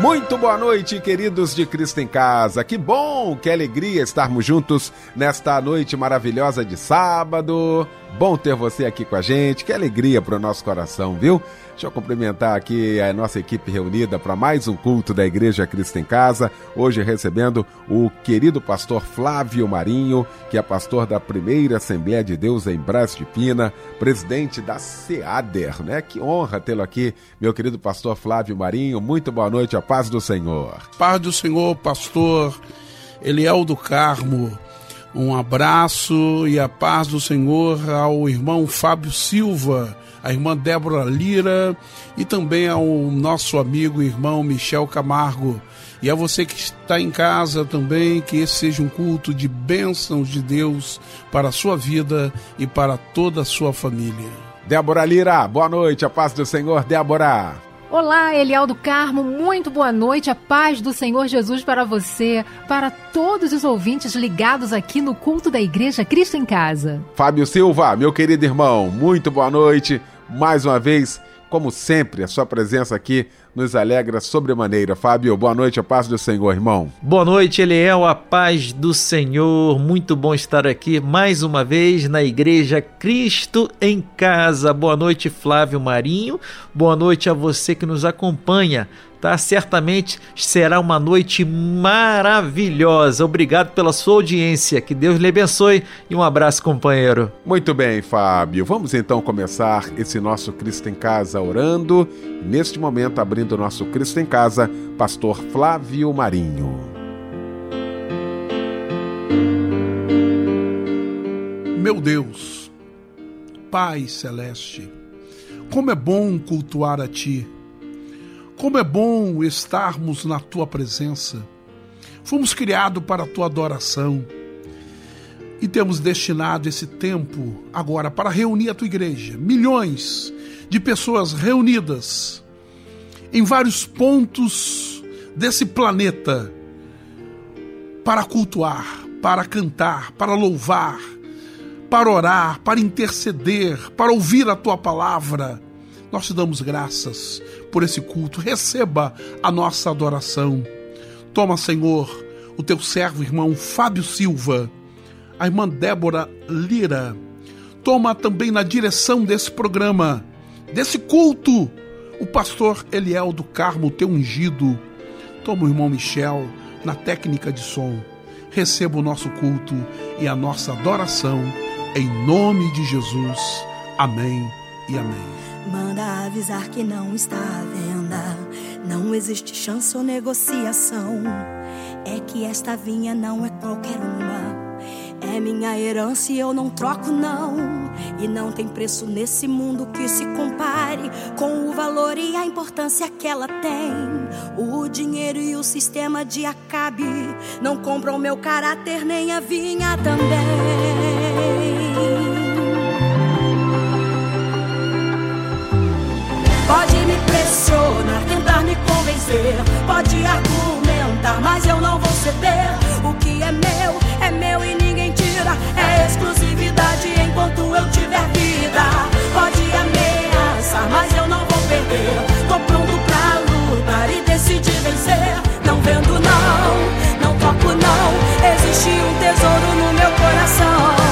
Muito boa noite, queridos de Cristo em Casa. Que bom, que alegria estarmos juntos nesta noite maravilhosa de sábado. Bom ter você aqui com a gente. Que alegria para o nosso coração, viu? Deixa eu cumprimentar aqui a nossa equipe reunida para mais um culto da Igreja Cristo em Casa. Hoje recebendo o querido pastor Flávio Marinho, que é pastor da primeira Assembleia de Deus em Brás de Pina, presidente da SEADER, né? Que honra tê-lo aqui, meu querido pastor Flávio Marinho. Muito boa noite, a paz do Senhor. Paz do Senhor, pastor Eliel do Carmo. Um abraço e a paz do Senhor ao irmão Fábio Silva a irmã Débora Lira e também ao nosso amigo e irmão Michel Camargo. E a você que está em casa também, que esse seja um culto de bênçãos de Deus para a sua vida e para toda a sua família. Débora Lira, boa noite, a paz do Senhor, Débora. Olá, Eliel do Carmo, muito boa noite, a paz do Senhor Jesus para você, para todos os ouvintes ligados aqui no culto da Igreja Cristo em Casa. Fábio Silva, meu querido irmão, muito boa noite, mais uma vez, como sempre, a sua presença aqui nos alegra sobremaneira. Fábio, boa noite, a paz do Senhor, irmão. Boa noite, Eliel, a paz do Senhor. Muito bom estar aqui mais uma vez na Igreja Cristo em Casa. Boa noite, Flávio Marinho. Boa noite a você que nos acompanha tá? Certamente será uma noite maravilhosa. Obrigado pela sua audiência. Que Deus lhe abençoe e um abraço, companheiro. Muito bem, Fábio. Vamos então começar esse nosso Cristo em Casa orando. Neste momento, abrindo o nosso Cristo em Casa, Pastor Flávio Marinho. Meu Deus, Pai Celeste, como é bom cultuar a Ti como é bom estarmos na tua presença. Fomos criados para a tua adoração e temos destinado esse tempo agora para reunir a tua igreja. Milhões de pessoas reunidas em vários pontos desse planeta para cultuar, para cantar, para louvar, para orar, para interceder, para ouvir a tua palavra nós te damos graças por esse culto. Receba a nossa adoração. Toma, Senhor, o teu servo, irmão Fábio Silva, a irmã Débora Lira. Toma também na direção desse programa, desse culto, o pastor Eliel do Carmo, teu ungido. Toma o irmão Michel na técnica de som. Receba o nosso culto e a nossa adoração. Em nome de Jesus. Amém e amém. Manda avisar que não está à venda. Não existe chance ou negociação. É que esta vinha não é qualquer uma. É minha herança e eu não troco, não. E não tem preço nesse mundo que se compare com o valor e a importância que ela tem. O dinheiro e o sistema de acabe não compram meu caráter nem a vinha também. Pode me pressionar, tentar me convencer. Pode argumentar, mas eu não vou ceder. O que é meu, é meu e É exclusividade enquanto eu tiver vida. Pode ameaçar, mas eu não vou perder. Tô pronto pra lutar e decidir vencer. Não vendo, não, não toco, não. Existe um tesouro no meu coração.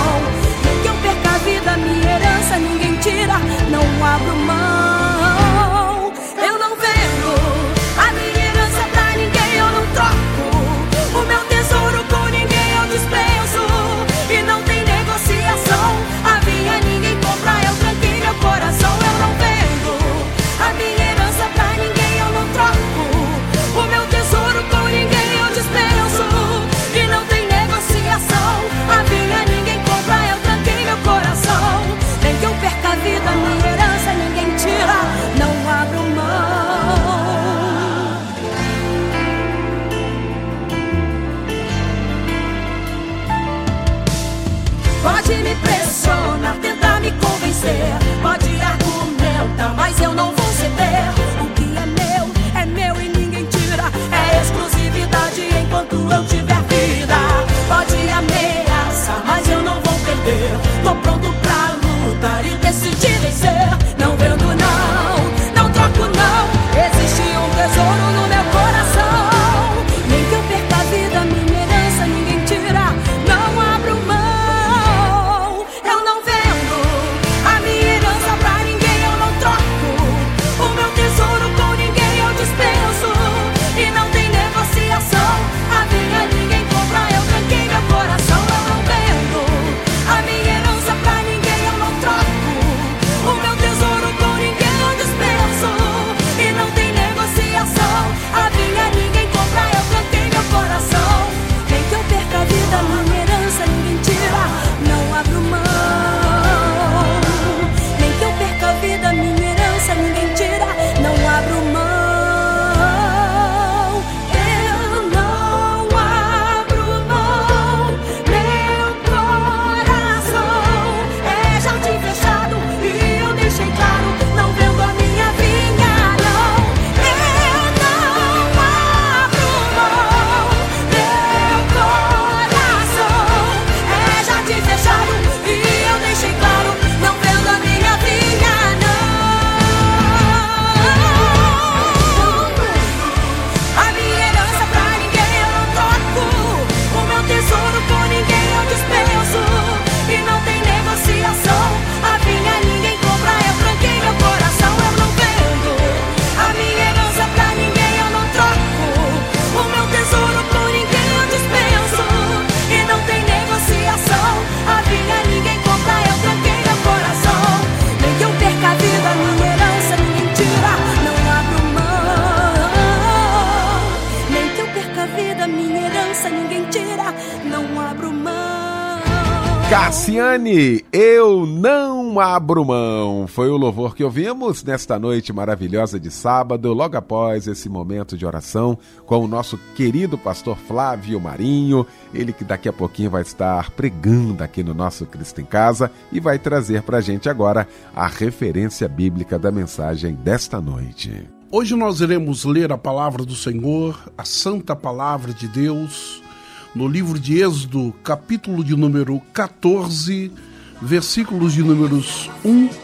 O louvor que ouvimos nesta noite maravilhosa de sábado, logo após esse momento de oração com o nosso querido pastor Flávio Marinho, ele que daqui a pouquinho vai estar pregando aqui no nosso Cristo em Casa e vai trazer para a gente agora a referência bíblica da mensagem desta noite. Hoje nós iremos ler a palavra do Senhor, a santa palavra de Deus no livro de Êxodo, capítulo de número 14, versículos de números 1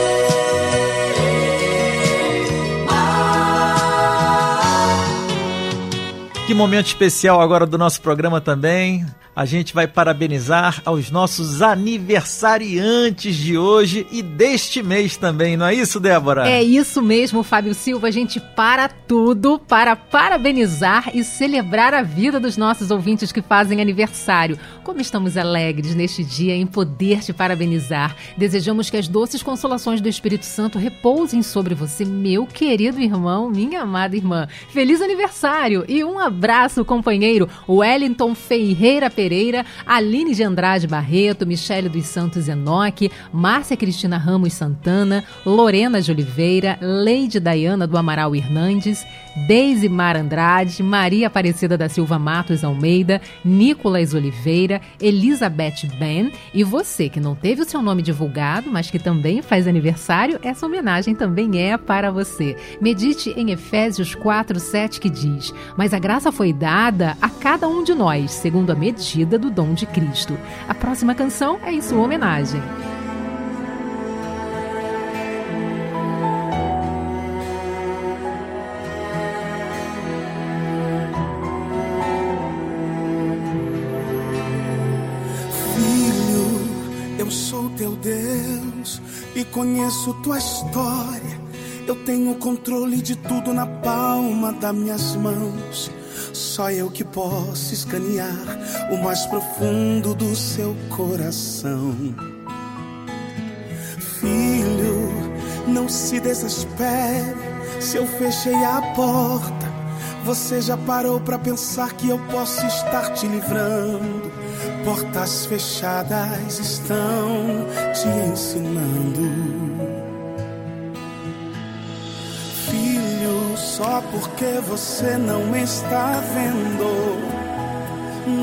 momento especial agora do nosso programa também a gente vai parabenizar aos nossos aniversariantes de hoje e deste mês também, não é isso, Débora? É isso mesmo, Fábio Silva. A gente para tudo para parabenizar e celebrar a vida dos nossos ouvintes que fazem aniversário. Como estamos alegres neste dia em poder te parabenizar. Desejamos que as doces consolações do Espírito Santo repousem sobre você, meu querido irmão, minha amada irmã. Feliz aniversário e um abraço, companheiro Wellington Ferreira Pereira, Aline de Andrade Barreto, Michele dos Santos Enoque, Márcia Cristina Ramos Santana, Lorena de Oliveira, Leide Dayana do Amaral Hernandes, Deise Mar Andrade, Maria Aparecida da Silva Matos Almeida, Nicolas Oliveira, Elizabeth Ben e você que não teve o seu nome divulgado, mas que também faz aniversário, essa homenagem também é para você. Medite em Efésios 4, 7 que diz: Mas a graça foi dada a cada um de nós, segundo a medida do dom de Cristo. A próxima canção é em sua homenagem. e conheço tua história. Eu tenho controle de tudo na palma das minhas mãos. Só eu que posso escanear o mais profundo do seu coração. Filho, não se desespere se eu fechei a porta. Você já parou para pensar que eu posso estar te livrando? Portas fechadas estão te ensinando. Só porque você não está vendo,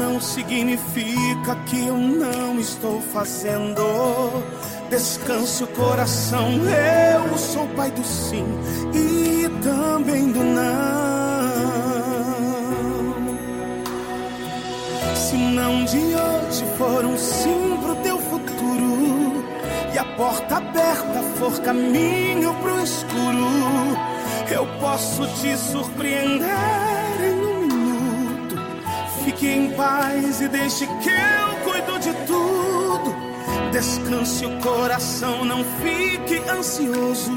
não significa que eu não estou fazendo. Descanse o coração, eu sou o pai do sim e também do não. Se não de hoje for um sim pro teu futuro e a porta aberta for caminho pro escuro, eu posso te surpreender em um minuto. Fique em paz e deixe que eu cuido de tudo. Descanse o coração, não fique ansioso.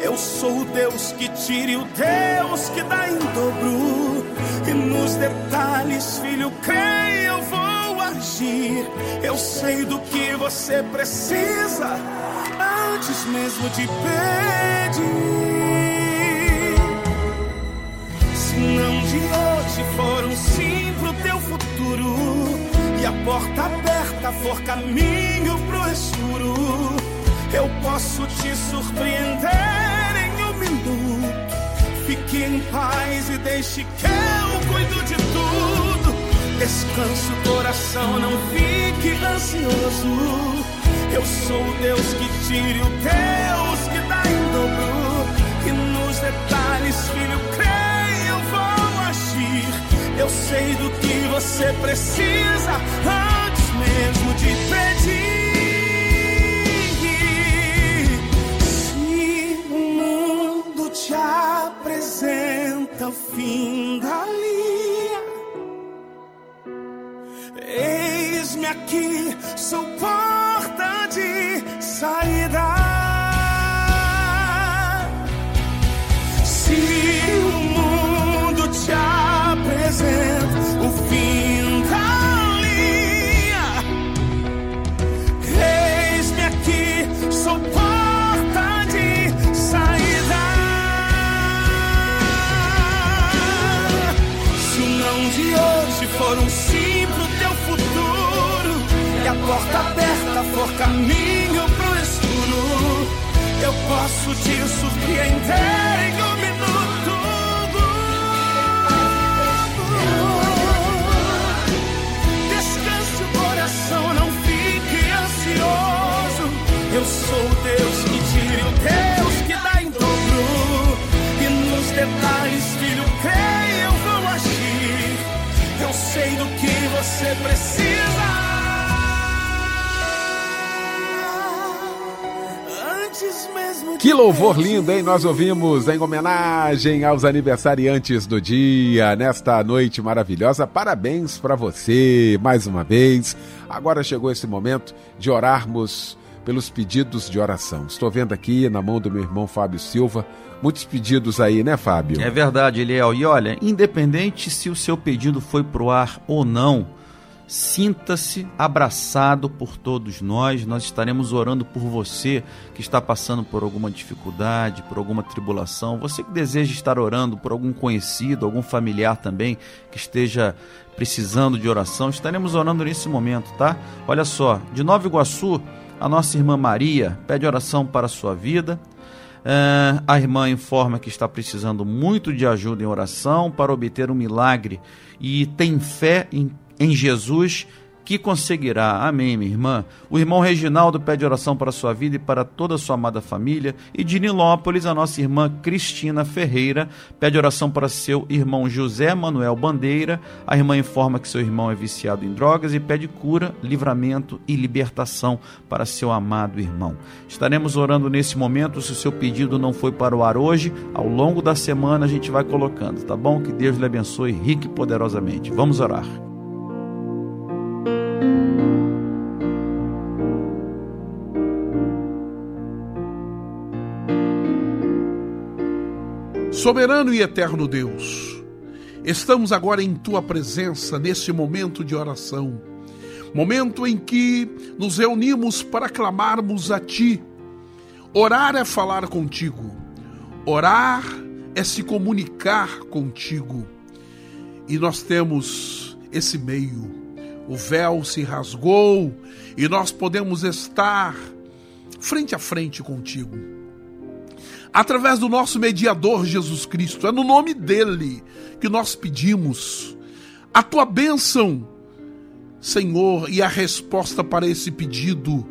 Eu sou o Deus que tire o Deus que dá em dobro. E nos detalhes, filho, creia, eu vou agir. Eu sei do que você precisa antes mesmo de pedir. De hoje for um sim pro teu futuro e a porta aberta for caminho pro escuro, eu posso te surpreender em um minuto Fique em paz e deixe que eu cuido de tudo. Descanse o coração, não fique ansioso. Eu sou o Deus que tire o Deus que dá em dobro. E nos detalhes, filho, creia. Eu sei do que você precisa antes mesmo de pedir. apresenta o fim da linha. Eis-me aqui, sou porta de saída. For caminho pro escuro, eu posso te surpreender Que louvor lindo, hein? Nós ouvimos em homenagem aos aniversariantes do dia, nesta noite maravilhosa. Parabéns para você, mais uma vez. Agora chegou esse momento de orarmos pelos pedidos de oração. Estou vendo aqui na mão do meu irmão Fábio Silva muitos pedidos aí, né, Fábio? É verdade, Eliel. E olha, independente se o seu pedido foi pro ar ou não, sinta-se abraçado por todos nós. Nós estaremos orando por você que está passando por alguma dificuldade, por alguma tribulação. Você que deseja estar orando por algum conhecido, algum familiar também que esteja precisando de oração, estaremos orando nesse momento, tá? Olha só, de Nova Iguaçu, a nossa irmã Maria pede oração para a sua vida. É, a irmã informa que está precisando muito de ajuda em oração para obter um milagre e tem fé em, em Jesus que conseguirá. Amém, minha irmã. O irmão Reginaldo pede oração para sua vida e para toda a sua amada família. E de Nilópolis, a nossa irmã Cristina Ferreira pede oração para seu irmão José Manuel Bandeira. A irmã informa que seu irmão é viciado em drogas e pede cura, livramento e libertação para seu amado irmão. Estaremos orando nesse momento. Se o seu pedido não foi para o ar hoje, ao longo da semana a gente vai colocando, tá bom? Que Deus lhe abençoe rique e poderosamente. Vamos orar. Soberano e eterno Deus, estamos agora em tua presença nesse momento de oração, momento em que nos reunimos para clamarmos a ti. Orar é falar contigo, orar é se comunicar contigo. E nós temos esse meio. O véu se rasgou e nós podemos estar frente a frente contigo através do nosso mediador Jesus Cristo. É no nome dele que nós pedimos a tua bênção, Senhor, e a resposta para esse pedido,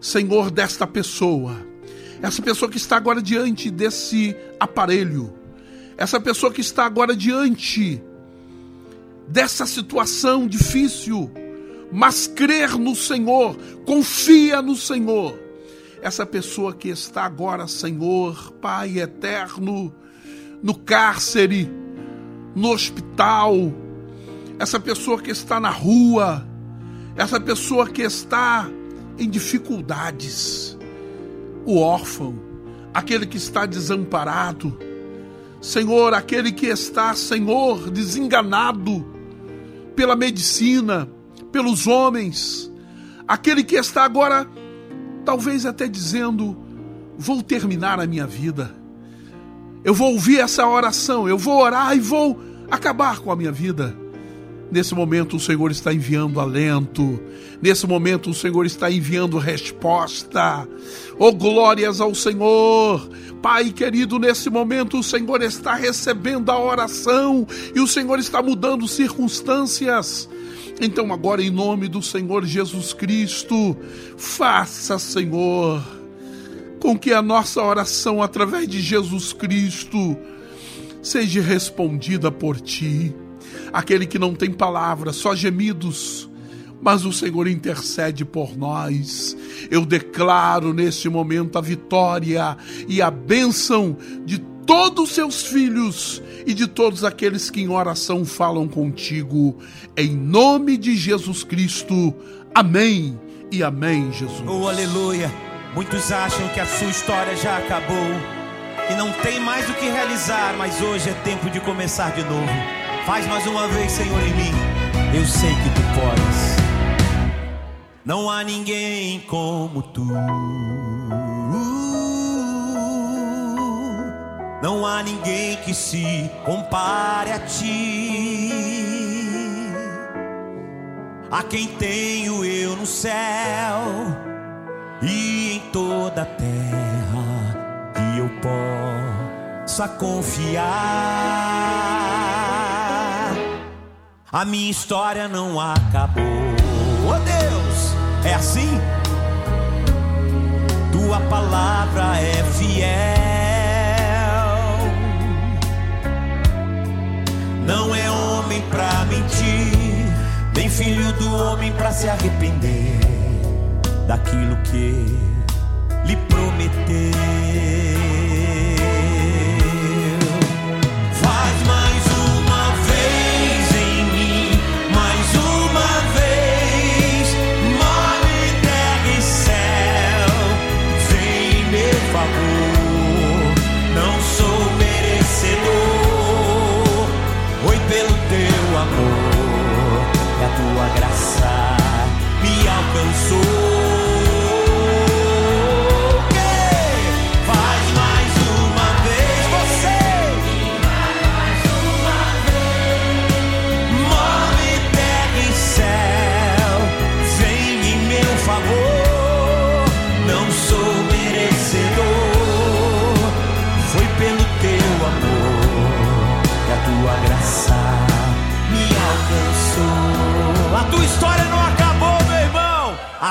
Senhor, desta pessoa. Essa pessoa que está agora diante desse aparelho, essa pessoa que está agora diante dessa situação difícil, mas crer no Senhor, confia no Senhor essa pessoa que está agora, Senhor, Pai eterno, no cárcere, no hospital, essa pessoa que está na rua, essa pessoa que está em dificuldades, o órfão, aquele que está desamparado, Senhor, aquele que está, Senhor, desenganado pela medicina, pelos homens, aquele que está agora talvez até dizendo: vou terminar a minha vida. Eu vou ouvir essa oração, eu vou orar e vou acabar com a minha vida. Nesse momento o Senhor está enviando alento, nesse momento o Senhor está enviando resposta. Oh, glórias ao Senhor! Pai querido, nesse momento o Senhor está recebendo a oração e o Senhor está mudando circunstâncias. Então, agora, em nome do Senhor Jesus Cristo, faça, Senhor, com que a nossa oração através de Jesus Cristo seja respondida por Ti. Aquele que não tem palavras, só gemidos, mas o Senhor intercede por nós. Eu declaro neste momento a vitória e a bênção de todos os seus filhos e de todos aqueles que em oração falam contigo. Em nome de Jesus Cristo. Amém e amém, Jesus. Oh, aleluia. Muitos acham que a sua história já acabou e não tem mais o que realizar, mas hoje é tempo de começar de novo. Faz mais uma vez, Senhor, em mim. Eu sei que tu podes. Não há ninguém como tu. Não há ninguém que se compare a ti. a quem tenho eu no céu e em toda a terra que eu possa confiar. A minha história não acabou. Oh Deus, é assim? Tua palavra é fiel. Não é homem pra mentir, nem filho do homem pra se arrepender daquilo que lhe prometeu. Me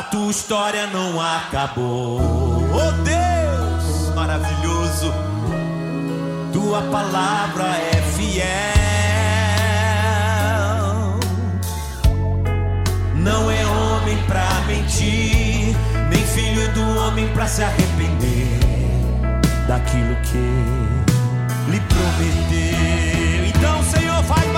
tua história não acabou. Oh Deus, maravilhoso. Tua palavra é fiel. Não é homem pra mentir, nem filho do homem pra se arrepender daquilo que lhe prometeu. Então, Senhor, faz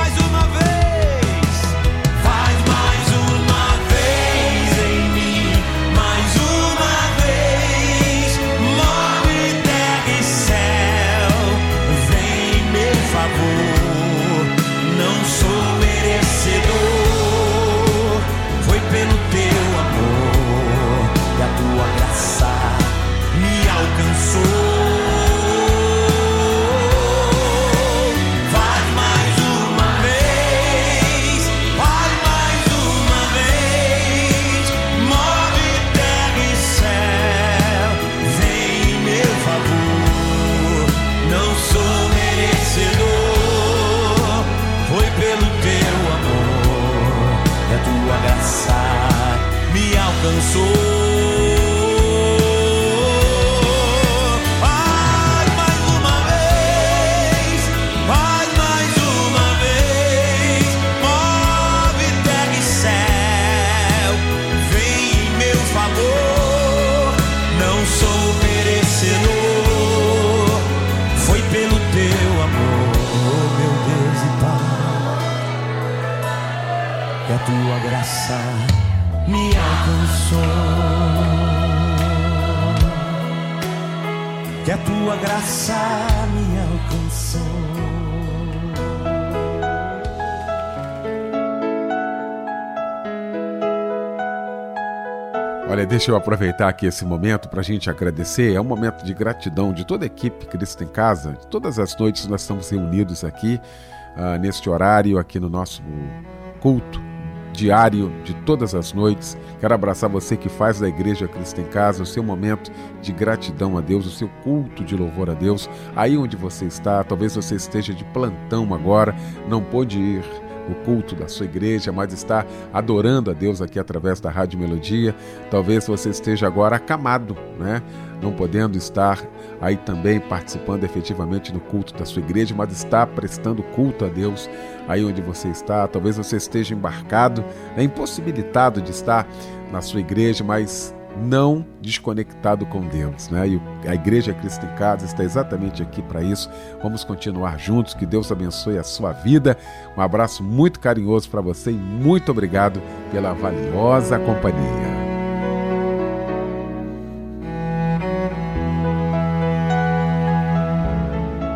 deixa eu aproveitar aqui esse momento para a gente agradecer. É um momento de gratidão de toda a equipe Cristo em Casa. Todas as noites nós estamos reunidos aqui, ah, neste horário, aqui no nosso culto diário de todas as noites. Quero abraçar você que faz da Igreja Cristo em Casa o seu momento de gratidão a Deus, o seu culto de louvor a Deus. Aí onde você está, talvez você esteja de plantão agora, não pôde ir no culto da sua igreja, mas está adorando a Deus aqui através da Rádio Melodia. Talvez você esteja agora acamado, né? Não podendo estar aí também participando efetivamente no culto da sua igreja, mas está prestando culto a Deus aí onde você está. Talvez você esteja embarcado, né? impossibilitado de estar na sua igreja, mas não desconectado com Deus, né? E a Igreja Cristo em Casa está exatamente aqui para isso. Vamos continuar juntos. Que Deus abençoe a sua vida. Um abraço muito carinhoso para você e muito obrigado pela valiosa companhia.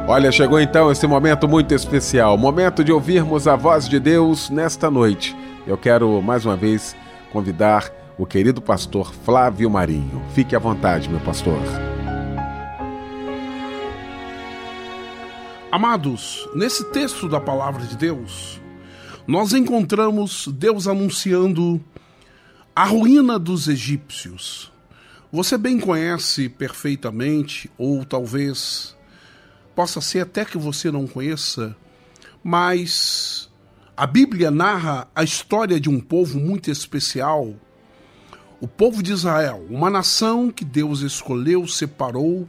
Olha, chegou então esse momento muito especial, momento de ouvirmos a voz de Deus nesta noite. Eu quero mais uma vez convidar o querido pastor Flávio Marinho. Fique à vontade, meu pastor. Amados, nesse texto da palavra de Deus, nós encontramos Deus anunciando a ruína dos egípcios. Você bem conhece perfeitamente, ou talvez possa ser até que você não conheça, mas a Bíblia narra a história de um povo muito especial, o povo de Israel, uma nação que Deus escolheu, separou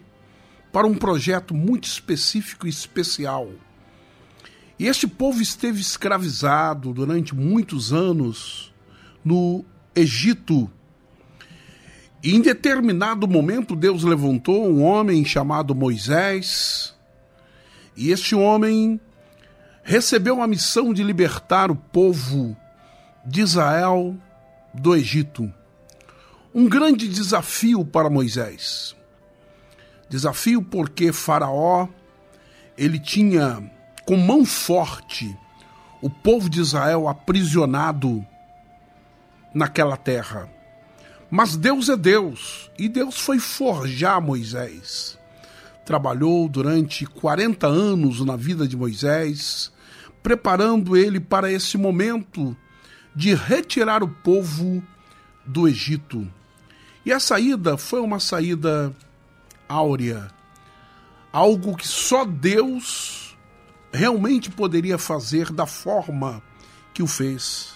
para um projeto muito específico e especial. E este povo esteve escravizado durante muitos anos no Egito. E em determinado momento, Deus levantou um homem chamado Moisés, e este homem recebeu a missão de libertar o povo de Israel do Egito. Um grande desafio para Moisés. Desafio porque Faraó ele tinha com mão forte o povo de Israel aprisionado naquela terra. Mas Deus é Deus, e Deus foi forjar Moisés. Trabalhou durante 40 anos na vida de Moisés, preparando ele para esse momento de retirar o povo do Egito. E a saída foi uma saída áurea, algo que só Deus realmente poderia fazer da forma que o fez.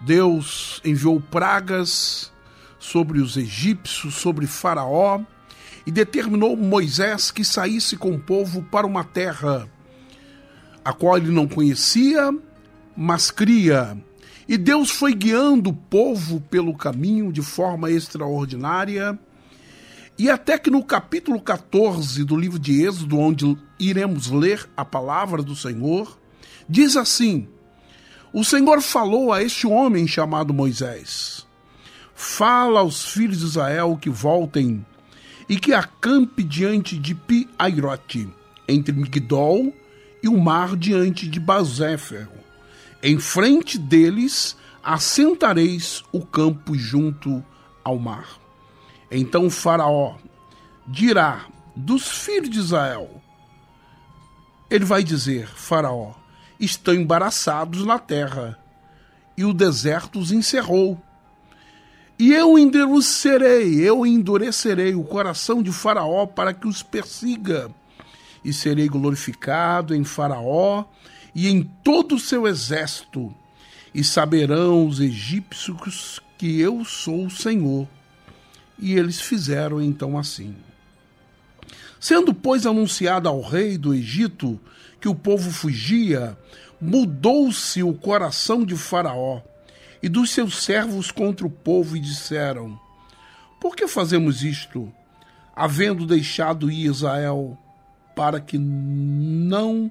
Deus enviou pragas sobre os egípcios, sobre Faraó, e determinou Moisés que saísse com o povo para uma terra a qual ele não conhecia, mas cria. E Deus foi guiando o povo pelo caminho de forma extraordinária e até que no capítulo 14 do livro de Êxodo, onde iremos ler a palavra do Senhor, diz assim: O Senhor falou a este homem chamado Moisés: Fala aos filhos de Israel que voltem e que acampe diante de Pi-Airote, entre Migdol e o mar diante de Bazéfero. Em frente deles assentareis o campo junto ao mar. Então Faraó dirá dos filhos de Israel: Ele vai dizer, Faraó, estão embaraçados na terra, e o deserto os encerrou. E eu endurecerei, eu endurecerei o coração de Faraó para que os persiga, e serei glorificado em Faraó e em todo o seu exército, e saberão os egípcios que eu sou o Senhor e eles fizeram então assim. Sendo, pois, anunciado ao rei do Egito que o povo fugia, mudou-se o coração de Faraó e dos seus servos contra o povo e disseram: Por que fazemos isto, havendo deixado Israel para que não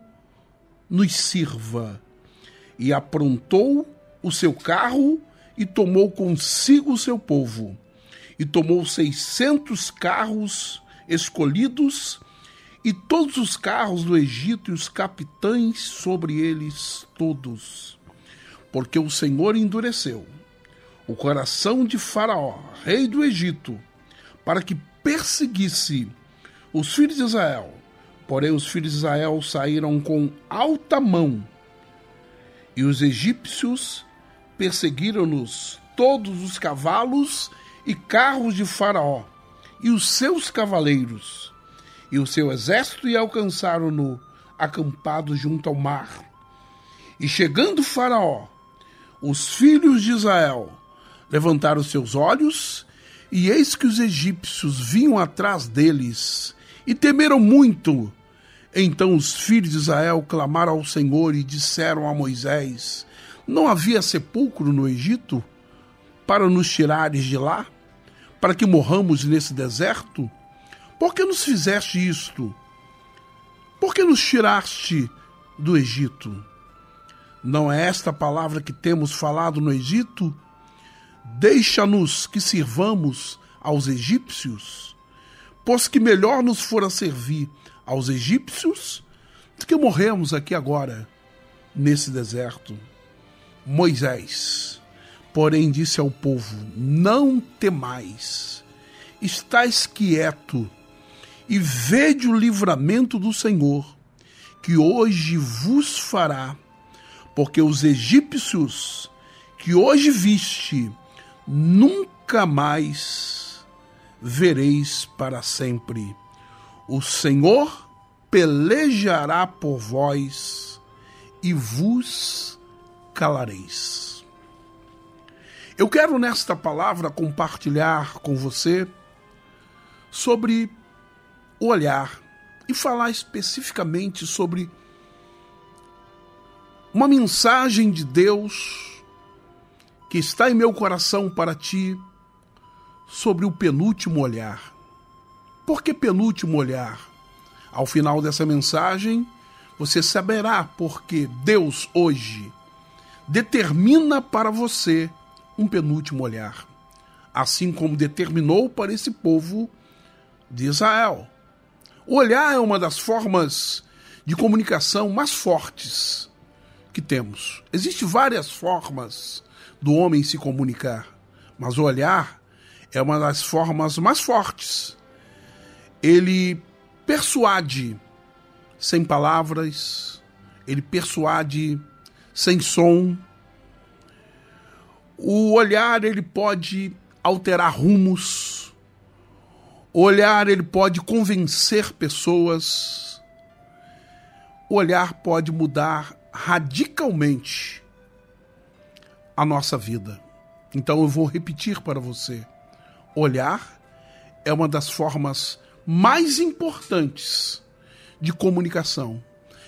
nos sirva? E aprontou o seu carro e tomou consigo o seu povo e tomou seiscentos carros escolhidos e todos os carros do Egito e os capitães sobre eles todos. Porque o Senhor endureceu o coração de Faraó, rei do Egito, para que perseguisse os filhos de Israel. Porém, os filhos de Israel saíram com alta mão, e os egípcios perseguiram-nos todos os cavalos e carros de Faraó, e os seus cavaleiros, e o seu exército, e alcançaram-no acampado junto ao mar. E chegando Faraó, os filhos de Israel levantaram seus olhos, e eis que os egípcios vinham atrás deles, e temeram muito. Então os filhos de Israel clamaram ao Senhor e disseram a Moisés: Não havia sepulcro no Egito? para nos tirares de lá? Para que morramos nesse deserto? Por que nos fizeste isto? Por que nos tiraste do Egito? Não é esta palavra que temos falado no Egito? Deixa-nos que sirvamos aos egípcios, pois que melhor nos fora servir aos egípcios do que morremos aqui agora, nesse deserto. Moisés Porém disse ao povo: Não temais, estais quieto e vede o livramento do Senhor, que hoje vos fará, porque os egípcios que hoje viste, nunca mais vereis para sempre. O Senhor pelejará por vós e vos calareis. Eu quero nesta palavra compartilhar com você sobre o olhar e falar especificamente sobre uma mensagem de Deus que está em meu coração para ti sobre o penúltimo olhar. Por que penúltimo olhar? Ao final dessa mensagem, você saberá porque Deus hoje determina para você um penúltimo olhar, assim como determinou para esse povo de Israel. O olhar é uma das formas de comunicação mais fortes que temos. Existem várias formas do homem se comunicar, mas o olhar é uma das formas mais fortes. Ele persuade sem palavras, ele persuade sem som. O olhar ele pode alterar rumos. O olhar ele pode convencer pessoas. O olhar pode mudar radicalmente a nossa vida. Então eu vou repetir para você: olhar é uma das formas mais importantes de comunicação.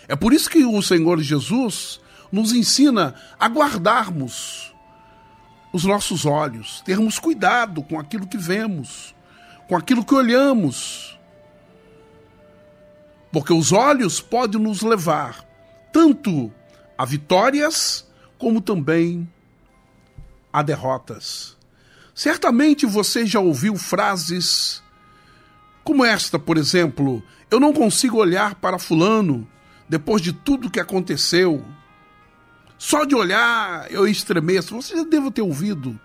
É por isso que o Senhor Jesus nos ensina a guardarmos os nossos olhos, termos cuidado com aquilo que vemos, com aquilo que olhamos. Porque os olhos podem nos levar tanto a vitórias como também a derrotas. Certamente você já ouviu frases como esta, por exemplo: Eu não consigo olhar para Fulano depois de tudo que aconteceu. Só de olhar eu estremeço. Você já deve ter ouvido.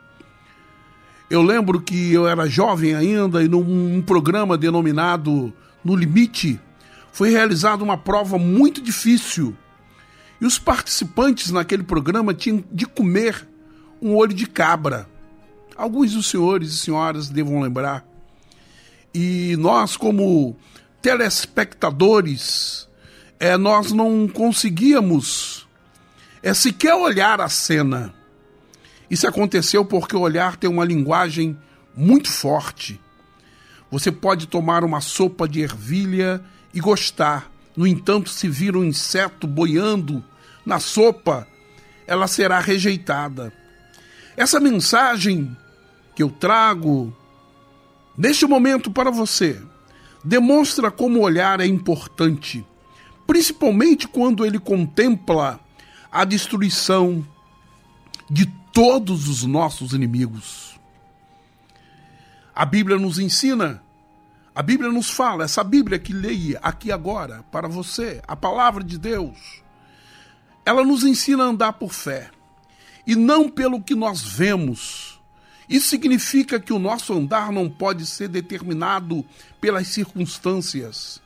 Eu lembro que eu era jovem ainda e num programa denominado No Limite foi realizada uma prova muito difícil e os participantes naquele programa tinham de comer um olho de cabra. Alguns dos senhores e senhoras devam lembrar. E nós, como telespectadores, é, nós não conseguíamos é, sequer olhar a cena. Isso aconteceu porque o olhar tem uma linguagem muito forte. Você pode tomar uma sopa de ervilha e gostar, no entanto, se vir um inseto boiando na sopa, ela será rejeitada. Essa mensagem que eu trago neste momento para você demonstra como o olhar é importante, principalmente quando ele contempla a destruição de todos os nossos inimigos. A Bíblia nos ensina a Bíblia nos fala, essa Bíblia que leia aqui agora para você, a palavra de Deus, ela nos ensina a andar por fé e não pelo que nós vemos. Isso significa que o nosso andar não pode ser determinado pelas circunstâncias.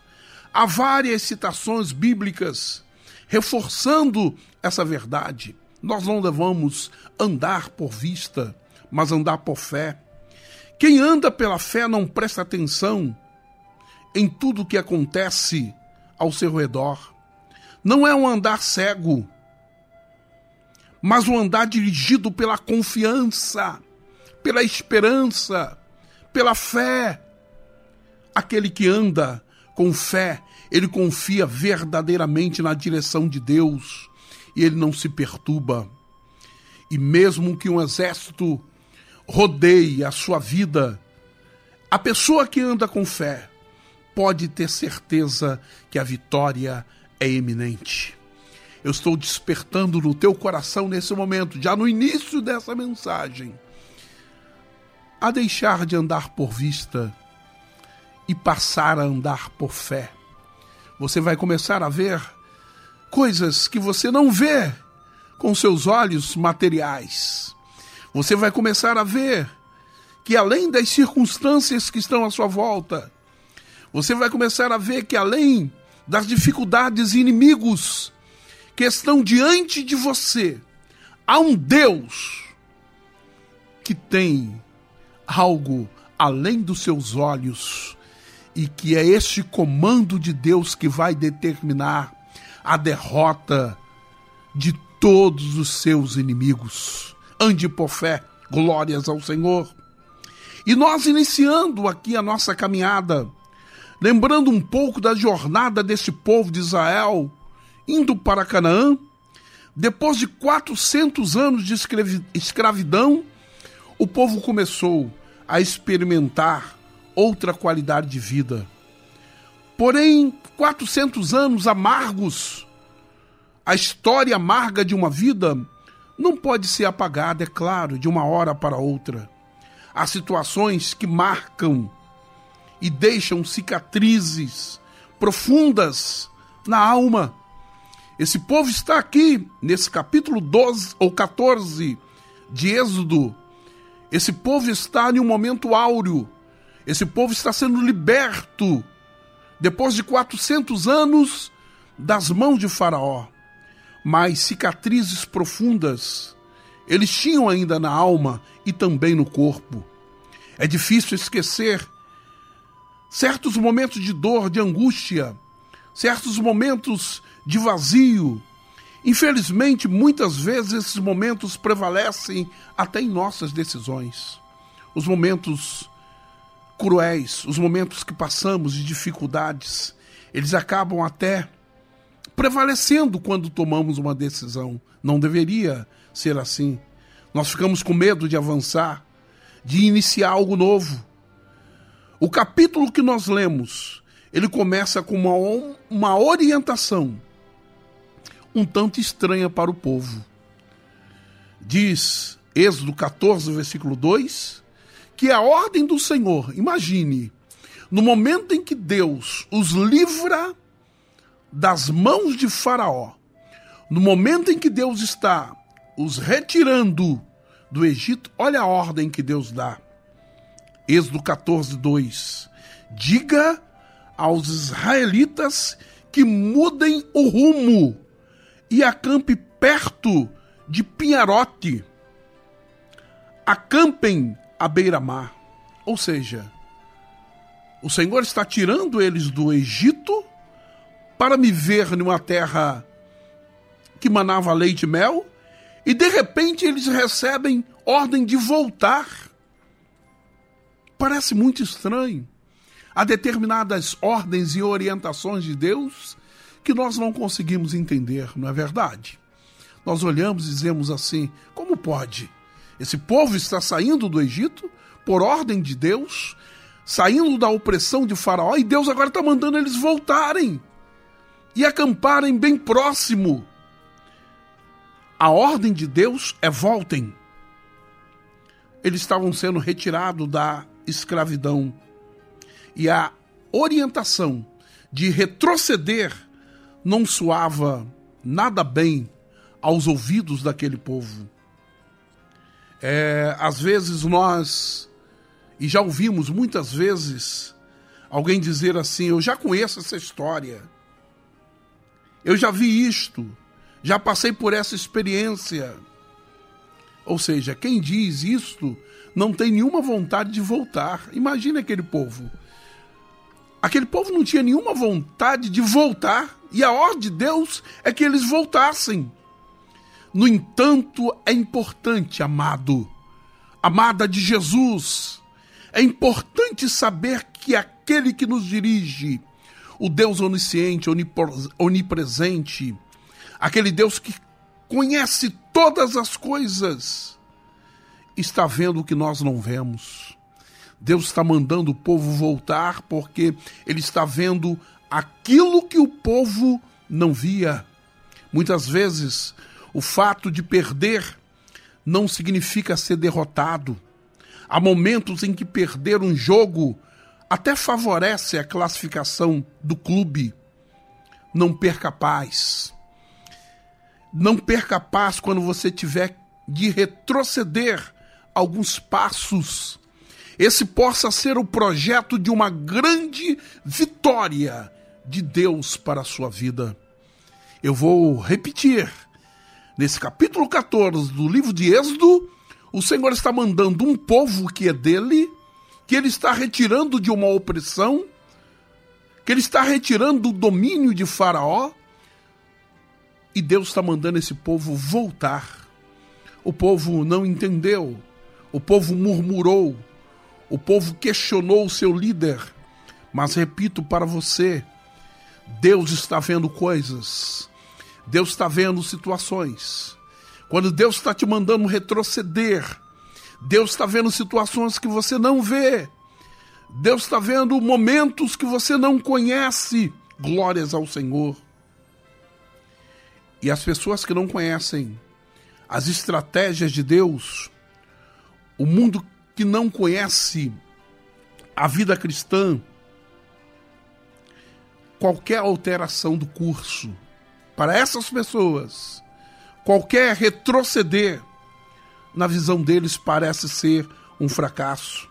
Há várias citações bíblicas reforçando essa verdade. Nós não devemos andar por vista, mas andar por fé. Quem anda pela fé não presta atenção em tudo o que acontece ao seu redor. Não é um andar cego, mas um andar dirigido pela confiança, pela esperança, pela fé. Aquele que anda com fé, ele confia verdadeiramente na direção de Deus e ele não se perturba. E mesmo que um exército rodeie a sua vida, a pessoa que anda com fé, pode ter certeza que a vitória é iminente. Eu estou despertando no teu coração nesse momento, já no início dessa mensagem, a deixar de andar por vista e passar a andar por fé. Você vai começar a ver coisas que você não vê com seus olhos materiais. Você vai começar a ver que além das circunstâncias que estão à sua volta, você vai começar a ver que além das dificuldades e inimigos que estão diante de você, há um Deus que tem algo além dos seus olhos e que é este comando de Deus que vai determinar a derrota de todos os seus inimigos. Ande por fé, glórias ao Senhor. E nós iniciando aqui a nossa caminhada, lembrando um pouco da jornada deste povo de Israel indo para Canaã, depois de 400 anos de escravidão, o povo começou a experimentar outra qualidade de vida. Porém, 400 anos amargos, a história amarga de uma vida não pode ser apagada, é claro, de uma hora para outra. Há situações que marcam e deixam cicatrizes profundas na alma. Esse povo está aqui nesse capítulo 12 ou 14 de Êxodo. Esse povo está em um momento áureo. Esse povo está sendo liberto depois de 400 anos das mãos de Faraó. Mas cicatrizes profundas eles tinham ainda na alma e também no corpo. É difícil esquecer certos momentos de dor, de angústia, certos momentos de vazio. Infelizmente, muitas vezes esses momentos prevalecem até em nossas decisões. Os momentos cruéis, os momentos que passamos de dificuldades, eles acabam até prevalecendo quando tomamos uma decisão. Não deveria ser assim. Nós ficamos com medo de avançar, de iniciar algo novo. O capítulo que nós lemos, ele começa com uma, uma orientação um tanto estranha para o povo. Diz Êxodo 14, versículo 2, que a ordem do Senhor, imagine, no momento em que Deus os livra das mãos de Faraó, no momento em que Deus está os retirando do Egito, olha a ordem que Deus dá. Êxodo 14, 2. Diga aos israelitas que mudem o rumo e acampe perto de Pinharote. Acampem à beira-mar. Ou seja, o Senhor está tirando eles do Egito para me ver numa terra que manava leite e mel, e de repente eles recebem ordem de voltar. Parece muito estranho. Há determinadas ordens e orientações de Deus que nós não conseguimos entender, não é verdade? Nós olhamos e dizemos assim: como pode? Esse povo está saindo do Egito por ordem de Deus, saindo da opressão de Faraó, e Deus agora está mandando eles voltarem e acamparem bem próximo. A ordem de Deus é voltem. Eles estavam sendo retirados da escravidão. E a orientação de retroceder não soava nada bem aos ouvidos daquele povo. É, às vezes nós, e já ouvimos muitas vezes, alguém dizer assim: Eu já conheço essa história, eu já vi isto, já passei por essa experiência. Ou seja, quem diz isto não tem nenhuma vontade de voltar. Imagina aquele povo. Aquele povo não tinha nenhuma vontade de voltar e a ordem de Deus é que eles voltassem. No entanto, é importante, amado, amada de Jesus, é importante saber que aquele que nos dirige, o Deus onisciente, onipresente, aquele Deus que conhece todas as coisas, está vendo o que nós não vemos. Deus está mandando o povo voltar porque ele está vendo aquilo que o povo não via. Muitas vezes, o fato de perder não significa ser derrotado. Há momentos em que perder um jogo até favorece a classificação do clube. Não perca paz. Não perca paz quando você tiver de retroceder alguns passos. Esse possa ser o projeto de uma grande vitória de Deus para a sua vida. Eu vou repetir. Nesse capítulo 14 do livro de Êxodo, o Senhor está mandando um povo que é dele, que ele está retirando de uma opressão, que ele está retirando do domínio de Faraó, e Deus está mandando esse povo voltar. O povo não entendeu, o povo murmurou, o povo questionou o seu líder. Mas repito para você: Deus está vendo coisas, Deus está vendo situações. Quando Deus está te mandando retroceder, Deus está vendo situações que você não vê. Deus está vendo momentos que você não conhece. Glórias ao Senhor. E as pessoas que não conhecem as estratégias de Deus, o mundo que não conhece a vida cristã, qualquer alteração do curso para essas pessoas, qualquer retroceder, na visão deles parece ser um fracasso.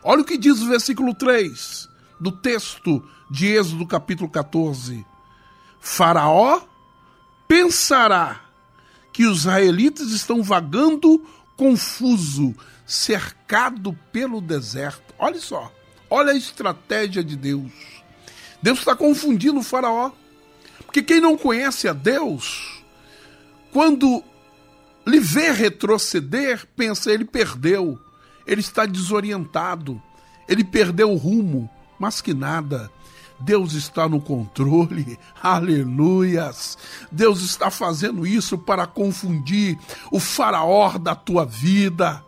Olha o que diz o versículo 3 do texto de Êxodo capítulo 14. Faraó pensará que os israelitas estão vagando confuso, cercado pelo deserto. Olha só, olha a estratégia de Deus. Deus está confundindo o Faraó. Porque quem não conhece a Deus, quando lhe vê retroceder, pensa, ele perdeu, ele está desorientado, ele perdeu o rumo, mas que nada. Deus está no controle, aleluias. Deus está fazendo isso para confundir o faraó da tua vida.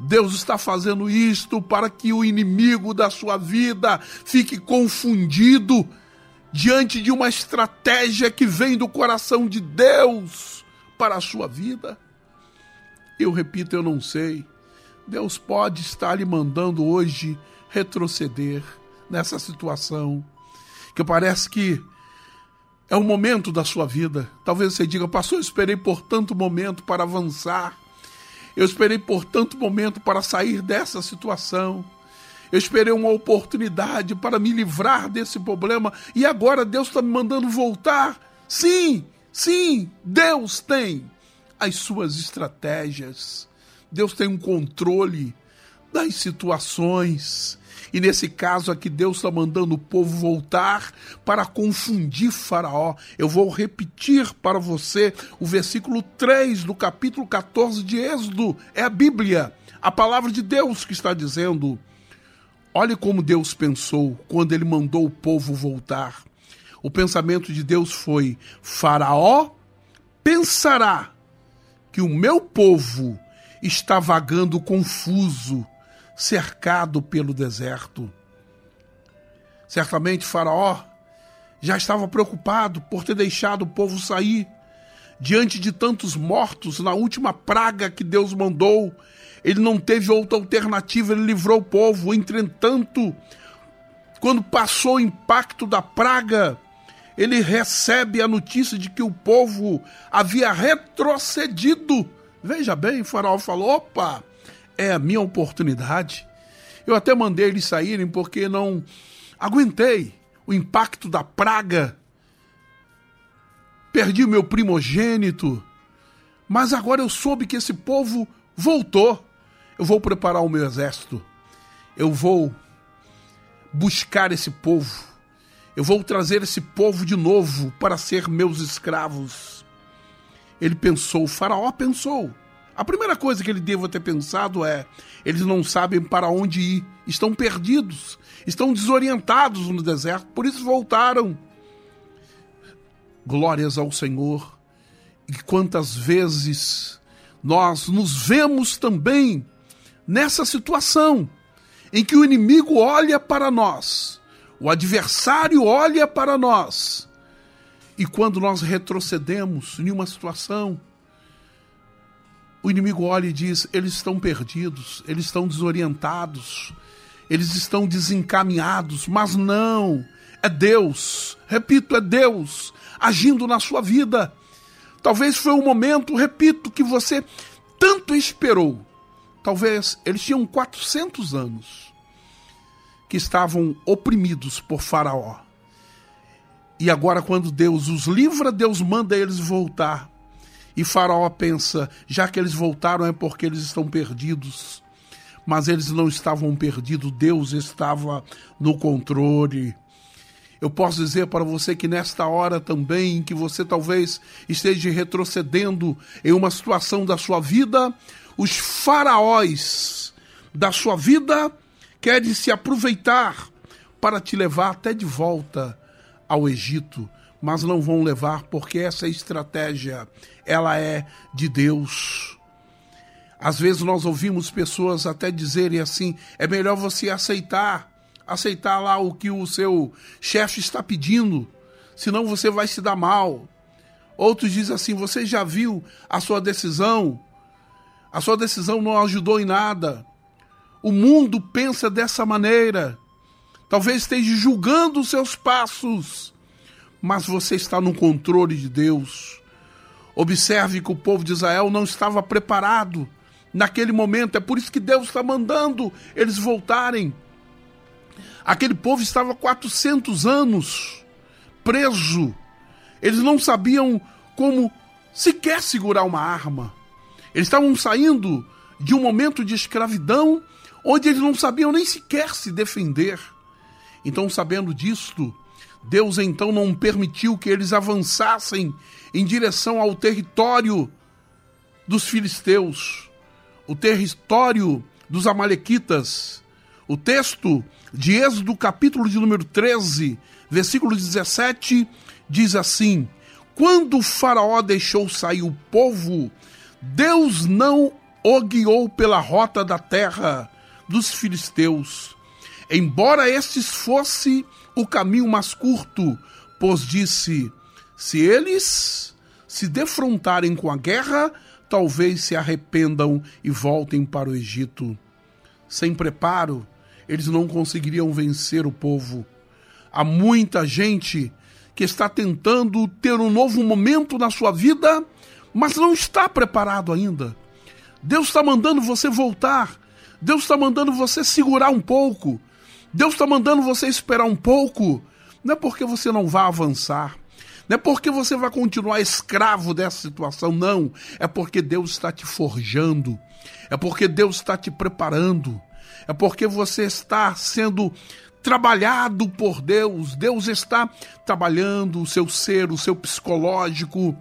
Deus está fazendo isto para que o inimigo da sua vida fique confundido diante de uma estratégia que vem do coração de Deus para a sua vida. Eu repito, eu não sei. Deus pode estar lhe mandando hoje retroceder nessa situação que parece que é o momento da sua vida. Talvez você diga, pastor, eu esperei por tanto momento para avançar. Eu esperei por tanto momento para sair dessa situação. Eu esperei uma oportunidade para me livrar desse problema e agora Deus está me mandando voltar. Sim, sim, Deus tem as suas estratégias. Deus tem um controle das situações. E nesse caso aqui, Deus está mandando o povo voltar para confundir Faraó. Eu vou repetir para você o versículo 3 do capítulo 14 de Êxodo. É a Bíblia, a palavra de Deus que está dizendo. Olhe como Deus pensou quando ele mandou o povo voltar. O pensamento de Deus foi: Faraó pensará que o meu povo está vagando confuso cercado pelo deserto. Certamente Faraó já estava preocupado por ter deixado o povo sair diante de tantos mortos na última praga que Deus mandou. Ele não teve outra alternativa, ele livrou o povo. Entretanto, quando passou o impacto da praga, ele recebe a notícia de que o povo havia retrocedido. Veja bem, o faraó falou: opa, é a minha oportunidade. Eu até mandei eles saírem porque não aguentei o impacto da praga. Perdi o meu primogênito. Mas agora eu soube que esse povo voltou. Eu vou preparar o meu exército. Eu vou buscar esse povo. Eu vou trazer esse povo de novo para ser meus escravos. Ele pensou, o Faraó pensou. A primeira coisa que ele deva ter pensado é: eles não sabem para onde ir, estão perdidos, estão desorientados no deserto, por isso voltaram. Glórias ao Senhor. E quantas vezes nós nos vemos também nessa situação em que o inimigo olha para nós, o adversário olha para nós, e quando nós retrocedemos em uma situação, o inimigo olha e diz: eles estão perdidos, eles estão desorientados, eles estão desencaminhados, mas não, é Deus, repito, é Deus agindo na sua vida. Talvez foi um momento, repito, que você tanto esperou. Talvez eles tinham 400 anos que estavam oprimidos por Faraó. E agora, quando Deus os livra, Deus manda eles voltar. E Faraó pensa: já que eles voltaram é porque eles estão perdidos. Mas eles não estavam perdidos, Deus estava no controle. Eu posso dizer para você que nesta hora também, que você talvez esteja retrocedendo em uma situação da sua vida, os faraós da sua vida querem se aproveitar para te levar até de volta ao Egito, mas não vão levar porque essa estratégia ela é de Deus. Às vezes nós ouvimos pessoas até dizerem assim: é melhor você aceitar aceitar lá o que o seu chefe está pedindo, senão você vai se dar mal. Outros dizem assim: você já viu a sua decisão? A sua decisão não ajudou em nada. O mundo pensa dessa maneira. Talvez esteja julgando os seus passos, mas você está no controle de Deus. Observe que o povo de Israel não estava preparado naquele momento. É por isso que Deus está mandando eles voltarem. Aquele povo estava 400 anos preso. Eles não sabiam como sequer segurar uma arma. Eles estavam saindo de um momento de escravidão onde eles não sabiam nem sequer se defender. Então, sabendo disto, Deus então não permitiu que eles avançassem em direção ao território dos filisteus, o território dos amalequitas. O texto de Êxodo, capítulo de número 13, versículo 17, diz assim: Quando o Faraó deixou sair o povo, Deus não o guiou pela rota da terra dos filisteus, embora estes fosse o caminho mais curto, pois disse: Se eles se defrontarem com a guerra, talvez se arrependam e voltem para o Egito. Sem preparo, eles não conseguiriam vencer o povo. Há muita gente que está tentando ter um novo momento na sua vida, mas não está preparado ainda. Deus está mandando você voltar. Deus está mandando você segurar um pouco. Deus está mandando você esperar um pouco. Não é porque você não vai avançar. Não é porque você vai continuar escravo dessa situação, não. É porque Deus está te forjando. É porque Deus está te preparando é porque você está sendo trabalhado por Deus. Deus está trabalhando o seu ser, o seu psicológico,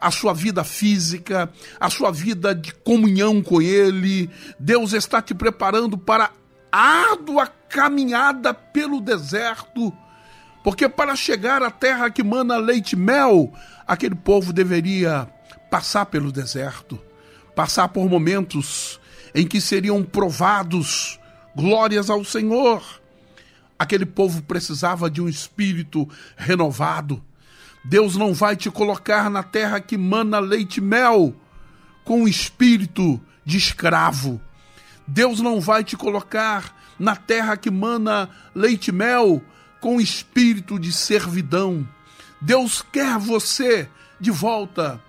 a sua vida física, a sua vida de comunhão com Ele. Deus está te preparando para a árdua caminhada pelo deserto. Porque para chegar à terra que mana leite e mel, aquele povo deveria passar pelo deserto, passar por momentos em que seriam provados Glórias ao Senhor! Aquele povo precisava de um espírito renovado. Deus não vai te colocar na terra que mana leite e mel com um espírito de escravo. Deus não vai te colocar na terra que mana leite e mel com espírito de servidão. Deus quer você de volta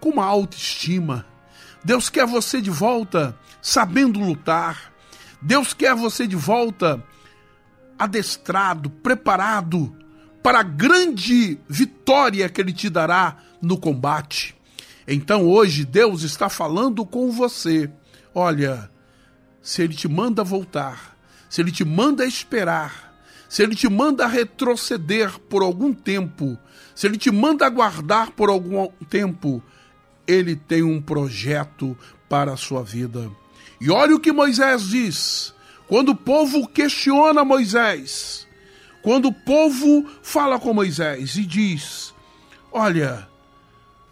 com uma autoestima. Deus quer você de volta sabendo lutar. Deus quer você de volta adestrado, preparado para a grande vitória que Ele te dará no combate. Então hoje Deus está falando com você. Olha, se Ele te manda voltar, se Ele te manda esperar, se Ele te manda retroceder por algum tempo, se Ele te manda aguardar por algum tempo, Ele tem um projeto para a sua vida. E olha o que Moisés diz. Quando o povo questiona Moisés, quando o povo fala com Moisés e diz: Olha,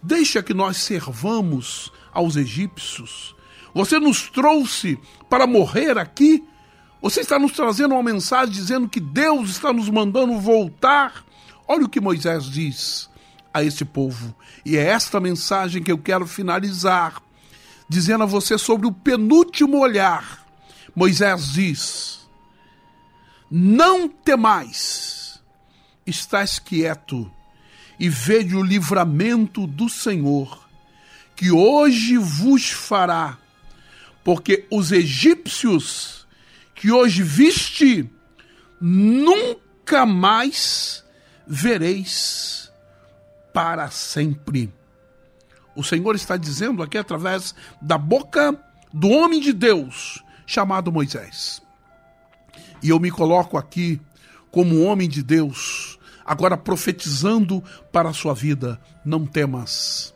deixa que nós servamos aos egípcios. Você nos trouxe para morrer aqui? Você está nos trazendo uma mensagem dizendo que Deus está nos mandando voltar? Olha o que Moisés diz a esse povo. E é esta mensagem que eu quero finalizar dizendo a você sobre o penúltimo olhar. Moisés diz: Não temais, estás quieto e vede o livramento do Senhor, que hoje vos fará, porque os egípcios que hoje viste, nunca mais vereis para sempre. O Senhor está dizendo aqui através da boca do homem de Deus chamado Moisés. E eu me coloco aqui como homem de Deus, agora profetizando para a sua vida: não temas.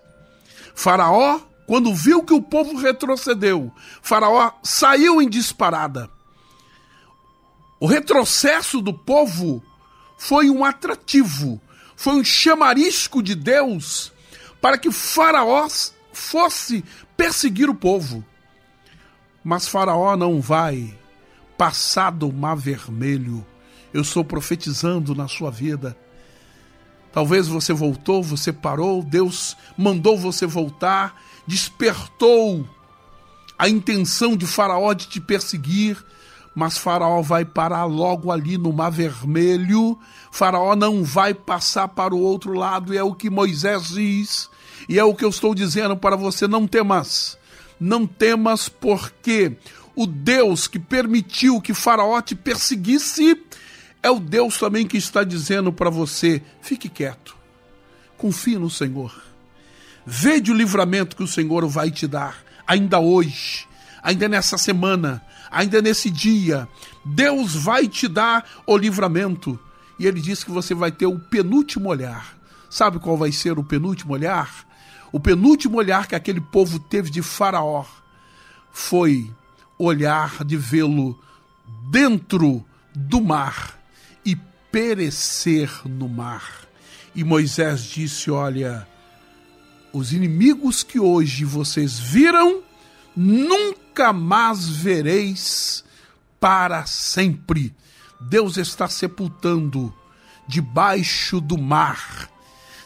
Faraó, quando viu que o povo retrocedeu, Faraó saiu em disparada. O retrocesso do povo foi um atrativo, foi um chamarisco de Deus para que Faraó fosse perseguir o povo. Mas Faraó não vai passar do mar vermelho. Eu estou profetizando na sua vida. Talvez você voltou, você parou, Deus mandou você voltar, despertou a intenção de Faraó de te perseguir, mas Faraó vai parar logo ali no Mar Vermelho. Faraó não vai passar para o outro lado, e é o que Moisés diz, e é o que eu estou dizendo para você: não temas, não temas, porque o Deus que permitiu que Faraó te perseguisse é o Deus também que está dizendo para você: fique quieto, confie no Senhor, vede o livramento que o Senhor vai te dar, ainda hoje, ainda nessa semana ainda nesse dia, Deus vai te dar o livramento. E ele diz que você vai ter o penúltimo olhar. Sabe qual vai ser o penúltimo olhar? O penúltimo olhar que aquele povo teve de Faraó foi olhar de vê-lo dentro do mar e perecer no mar. E Moisés disse: Olha, os inimigos que hoje vocês viram nunca mais vereis para sempre. Deus está sepultando debaixo do mar.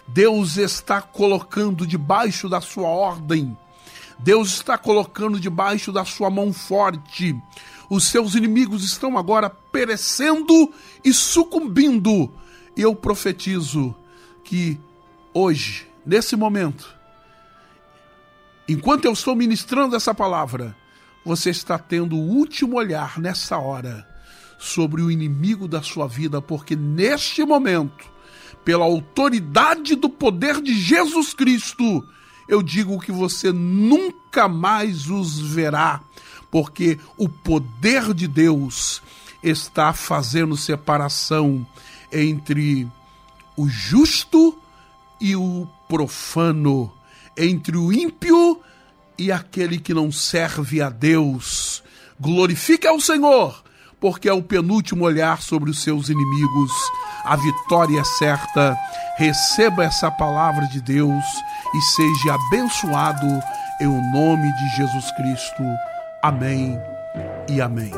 Deus está colocando debaixo da sua ordem. Deus está colocando debaixo da sua mão forte. Os seus inimigos estão agora perecendo e sucumbindo. E eu profetizo que hoje, nesse momento, Enquanto eu estou ministrando essa palavra, você está tendo o último olhar nessa hora sobre o inimigo da sua vida, porque neste momento, pela autoridade do poder de Jesus Cristo, eu digo que você nunca mais os verá, porque o poder de Deus está fazendo separação entre o justo e o profano entre o ímpio e aquele que não serve a Deus. Glorifique ao Senhor, porque é o penúltimo olhar sobre os seus inimigos. A vitória é certa. Receba essa palavra de Deus e seja abençoado em o nome de Jesus Cristo. Amém e amém.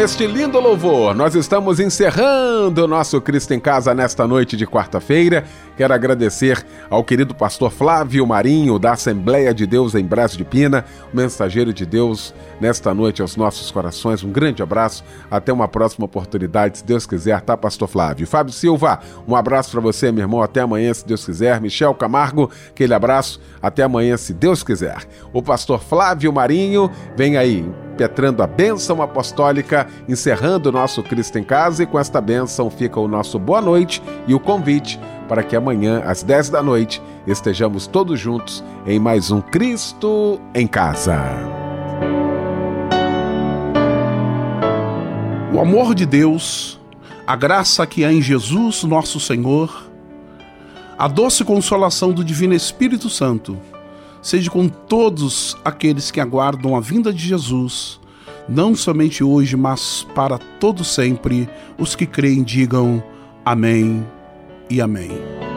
Este lindo louvor, nós estamos encerrando o nosso Cristo em Casa nesta noite de quarta-feira. Quero agradecer ao querido pastor Flávio Marinho, da Assembleia de Deus em Brás de Pina, mensageiro de Deus nesta noite aos nossos corações. Um grande abraço, até uma próxima oportunidade, se Deus quiser, tá, pastor Flávio? Fábio Silva, um abraço para você, meu irmão, até amanhã, se Deus quiser. Michel Camargo, aquele abraço, até amanhã, se Deus quiser. O pastor Flávio Marinho vem aí impetrando a bênção apostólica, encerrando o nosso Cristo em Casa, e com esta bênção fica o nosso boa noite e o convite para que amanhã, às 10 da noite, estejamos todos juntos em mais um Cristo em Casa. O amor de Deus, a graça que há em Jesus, nosso Senhor, a doce consolação do Divino Espírito Santo, seja com todos aqueles que aguardam a vinda de Jesus, não somente hoje, mas para todo sempre. Os que creem digam amém e amém.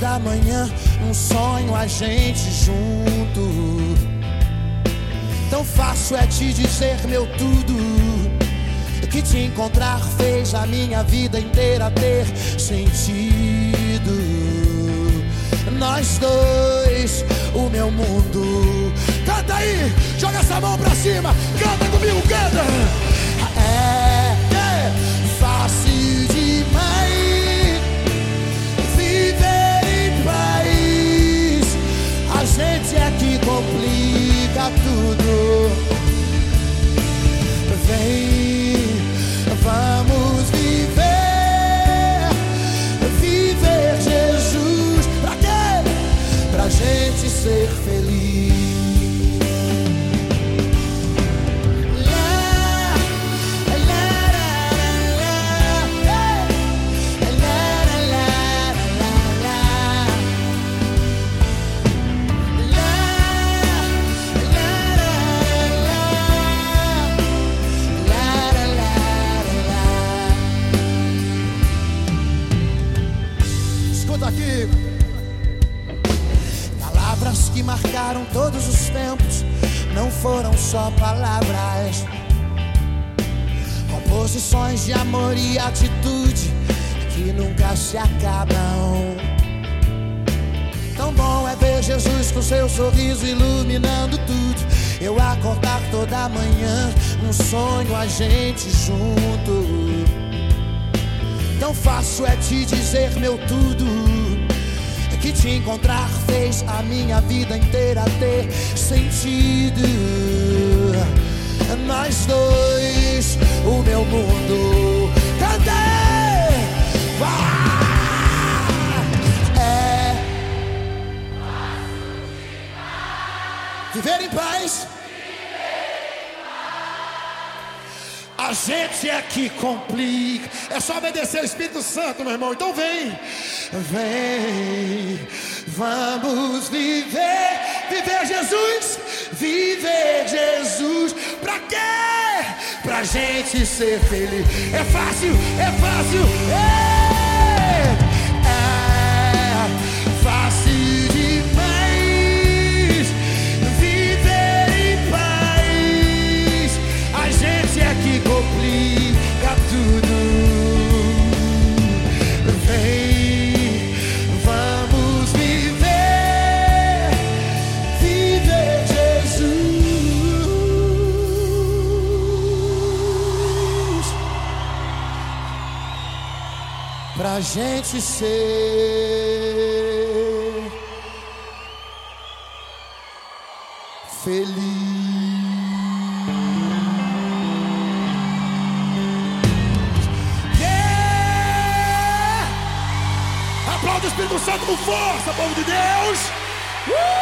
Toda manhã, um sonho a gente junto. Tão fácil é te dizer meu tudo. Que te encontrar fez a minha vida inteira ter sentido nós dois, o meu mundo. Canta aí, joga essa mão pra cima, canta comigo, canta. É, é fácil demais vem, vamos viver, viver Jesus, viver Jesus. Pra quê? Pra gente ser feliz. É fácil, é fácil. É, gente ser feliz. Yeah! Aplaude o Espírito Santo com força, povo de Deus! Uh!